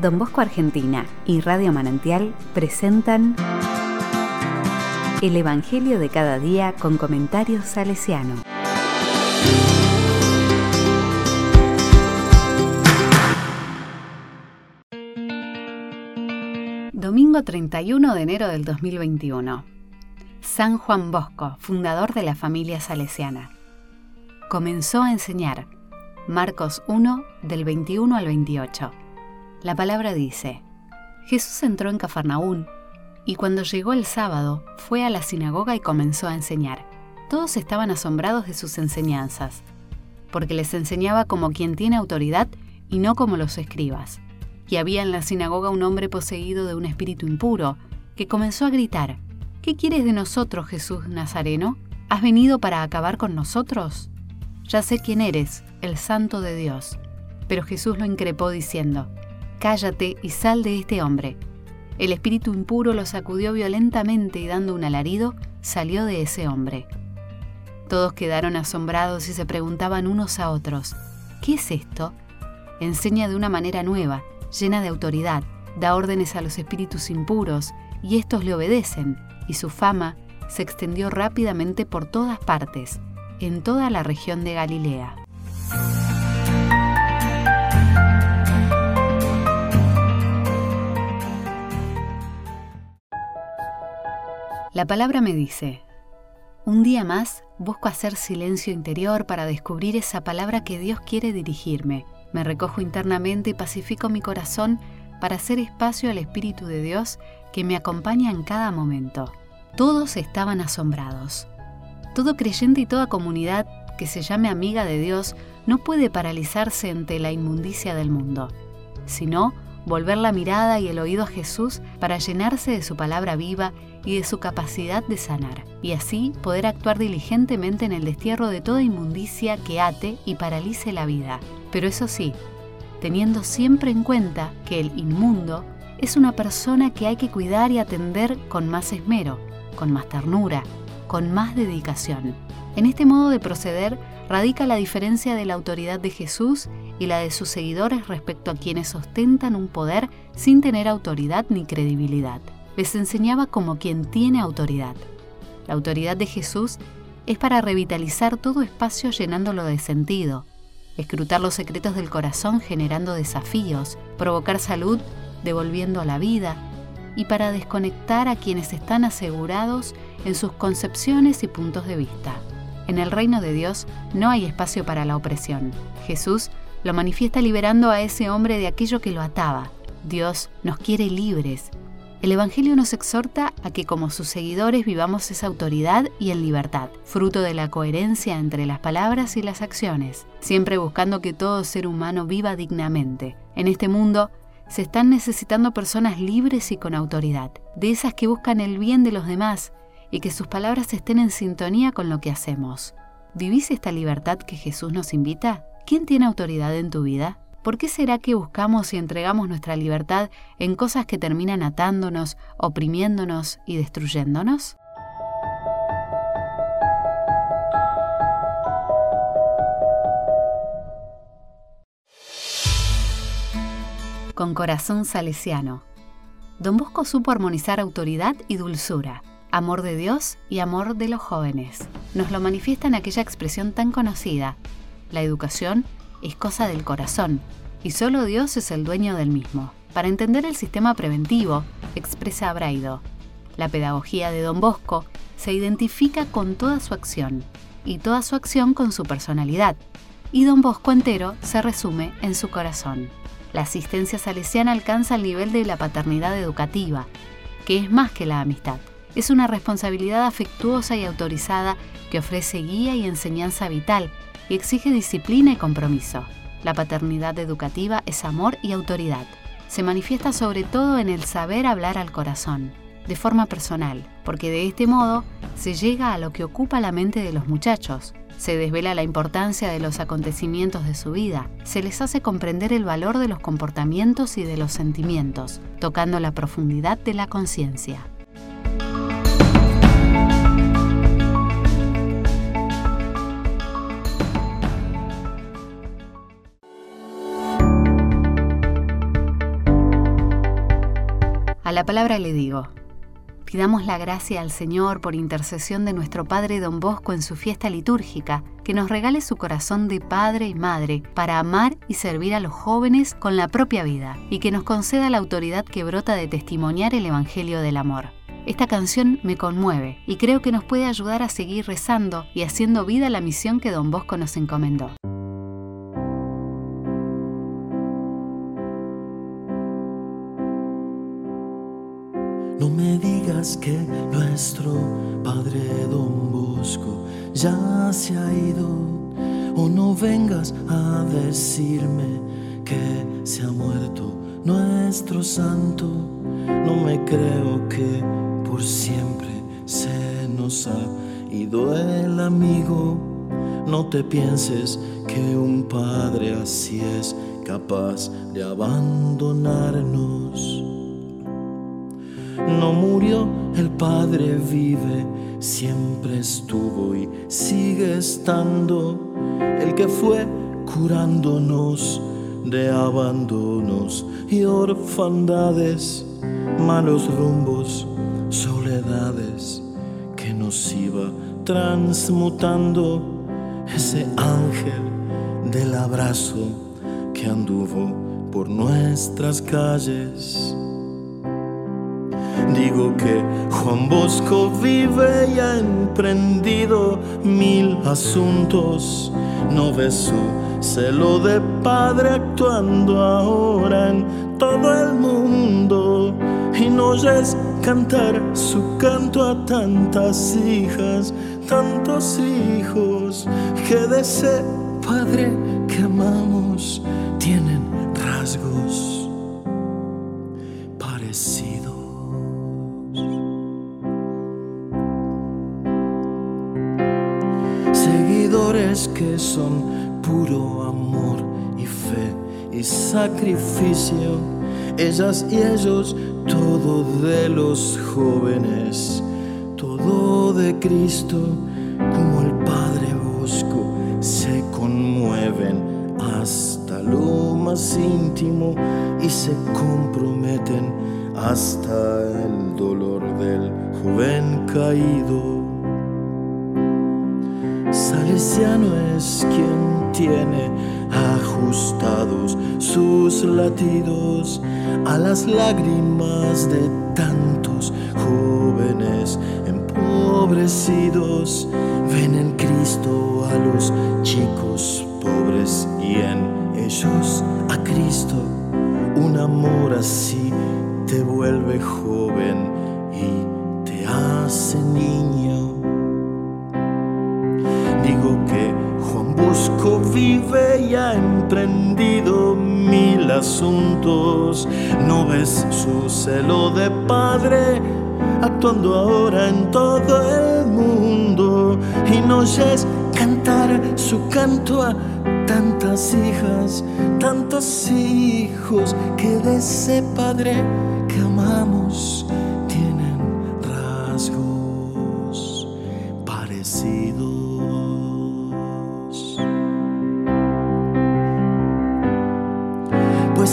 Don Bosco Argentina y Radio Manantial presentan El Evangelio de cada día con comentarios salesiano. Domingo 31 de enero del 2021. San Juan Bosco, fundador de la familia salesiana. Comenzó a enseñar. Marcos 1 del 21 al 28. La palabra dice, Jesús entró en Cafarnaún y cuando llegó el sábado fue a la sinagoga y comenzó a enseñar. Todos estaban asombrados de sus enseñanzas, porque les enseñaba como quien tiene autoridad y no como los escribas. Y había en la sinagoga un hombre poseído de un espíritu impuro, que comenzó a gritar, ¿Qué quieres de nosotros, Jesús Nazareno? ¿Has venido para acabar con nosotros? Ya sé quién eres, el santo de Dios. Pero Jesús lo increpó diciendo, Cállate y sal de este hombre. El espíritu impuro lo sacudió violentamente y dando un alarido, salió de ese hombre. Todos quedaron asombrados y se preguntaban unos a otros, ¿qué es esto? Enseña de una manera nueva, llena de autoridad, da órdenes a los espíritus impuros, y estos le obedecen, y su fama se extendió rápidamente por todas partes, en toda la región de Galilea. La palabra me dice, un día más busco hacer silencio interior para descubrir esa palabra que Dios quiere dirigirme. Me recojo internamente y pacifico mi corazón para hacer espacio al Espíritu de Dios que me acompaña en cada momento. Todos estaban asombrados. Todo creyente y toda comunidad que se llame amiga de Dios no puede paralizarse ante la inmundicia del mundo, sino volver la mirada y el oído a Jesús para llenarse de su palabra viva y de su capacidad de sanar, y así poder actuar diligentemente en el destierro de toda inmundicia que ate y paralice la vida. Pero eso sí, teniendo siempre en cuenta que el inmundo es una persona que hay que cuidar y atender con más esmero, con más ternura, con más dedicación. En este modo de proceder radica la diferencia de la autoridad de Jesús y la de sus seguidores respecto a quienes ostentan un poder sin tener autoridad ni credibilidad. Les enseñaba como quien tiene autoridad. La autoridad de Jesús es para revitalizar todo espacio llenándolo de sentido, escrutar los secretos del corazón generando desafíos, provocar salud devolviendo la vida, y para desconectar a quienes están asegurados en sus concepciones y puntos de vista. En el reino de Dios no hay espacio para la opresión. Jesús lo manifiesta liberando a ese hombre de aquello que lo ataba. Dios nos quiere libres. El Evangelio nos exhorta a que como sus seguidores vivamos esa autoridad y en libertad, fruto de la coherencia entre las palabras y las acciones, siempre buscando que todo ser humano viva dignamente. En este mundo se están necesitando personas libres y con autoridad, de esas que buscan el bien de los demás y que sus palabras estén en sintonía con lo que hacemos. ¿Vivís esta libertad que Jesús nos invita? ¿Quién tiene autoridad en tu vida? ¿Por qué será que buscamos y entregamos nuestra libertad en cosas que terminan atándonos, oprimiéndonos y destruyéndonos? Con corazón salesiano. Don Bosco supo armonizar autoridad y dulzura amor de Dios y amor de los jóvenes. Nos lo manifiesta en aquella expresión tan conocida. La educación es cosa del corazón y solo Dios es el dueño del mismo. Para entender el sistema preventivo, expresa Braido, la pedagogía de Don Bosco se identifica con toda su acción y toda su acción con su personalidad, y Don Bosco entero se resume en su corazón. La asistencia salesiana alcanza el nivel de la paternidad educativa, que es más que la amistad es una responsabilidad afectuosa y autorizada que ofrece guía y enseñanza vital y exige disciplina y compromiso. La paternidad educativa es amor y autoridad. Se manifiesta sobre todo en el saber hablar al corazón, de forma personal, porque de este modo se llega a lo que ocupa la mente de los muchachos, se desvela la importancia de los acontecimientos de su vida, se les hace comprender el valor de los comportamientos y de los sentimientos, tocando la profundidad de la conciencia. La palabra le digo, pidamos la gracia al Señor por intercesión de nuestro Padre Don Bosco en su fiesta litúrgica, que nos regale su corazón de padre y madre para amar y servir a los jóvenes con la propia vida y que nos conceda la autoridad que brota de testimoniar el Evangelio del Amor. Esta canción me conmueve y creo que nos puede ayudar a seguir rezando y haciendo vida la misión que Don Bosco nos encomendó. Que nuestro Padre Don Bosco ya se ha ido, o no vengas a decirme que se ha muerto nuestro santo. No me creo que por siempre se nos ha ido el amigo. No te pienses que un padre así es capaz de abandonarnos. No murió, el Padre vive, siempre estuvo y sigue estando. El que fue curándonos de abandonos y orfandades, malos rumbos, soledades, que nos iba transmutando ese ángel del abrazo que anduvo por nuestras calles. Digo que Juan Bosco vive y ha emprendido mil asuntos. No ves su celo de padre actuando ahora en todo el mundo. Y no oyes cantar su canto a tantas hijas, tantos hijos que de ese padre que amamos tienen Que son puro amor y fe y sacrificio, ellas y ellos, todo de los jóvenes, todo de Cristo, como el Padre Bosco, se conmueven hasta lo más íntimo y se comprometen hasta el dolor del joven caído. Salesiano es quien tiene ajustados sus latidos a las lágrimas de tantos jóvenes empobrecidos. Ven en Cristo a los chicos pobres y en ellos a Cristo. Un amor así te vuelve joven y te hace niño. Y ha emprendido mil asuntos. No ves su celo de padre actuando ahora en todo el mundo. Y no oyes cantar su canto a tantas hijas, tantos hijos que de ese padre que amamos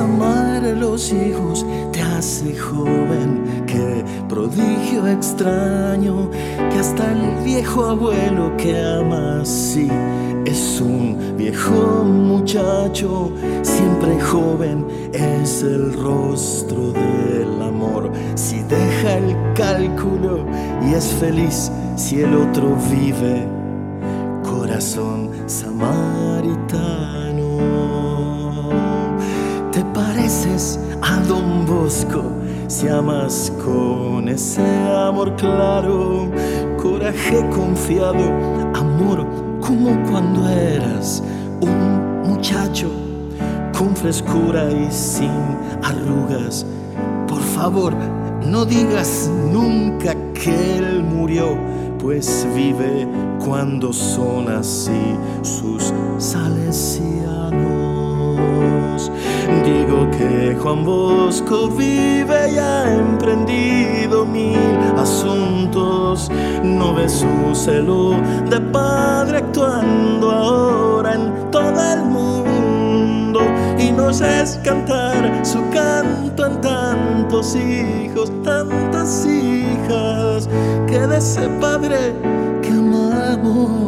Amar a los hijos te hace joven, que prodigio extraño, que hasta el viejo abuelo que ama así es un viejo muchacho, siempre joven es el rostro del amor. Si deja el cálculo y es feliz, si el otro vive, corazón samaritano. Pareces a Don Bosco si amas con ese amor claro, coraje confiado, amor como cuando eras un muchacho con frescura y sin arrugas. Por favor, no digas nunca que él murió, pues vive cuando son así sus salesianos. Digo que Juan Bosco vive y ha emprendido mil asuntos. No ve su celo de padre actuando ahora en todo el mundo. Y nos es cantar su canto en tantos hijos, tantas hijas, que de ese padre que amamos.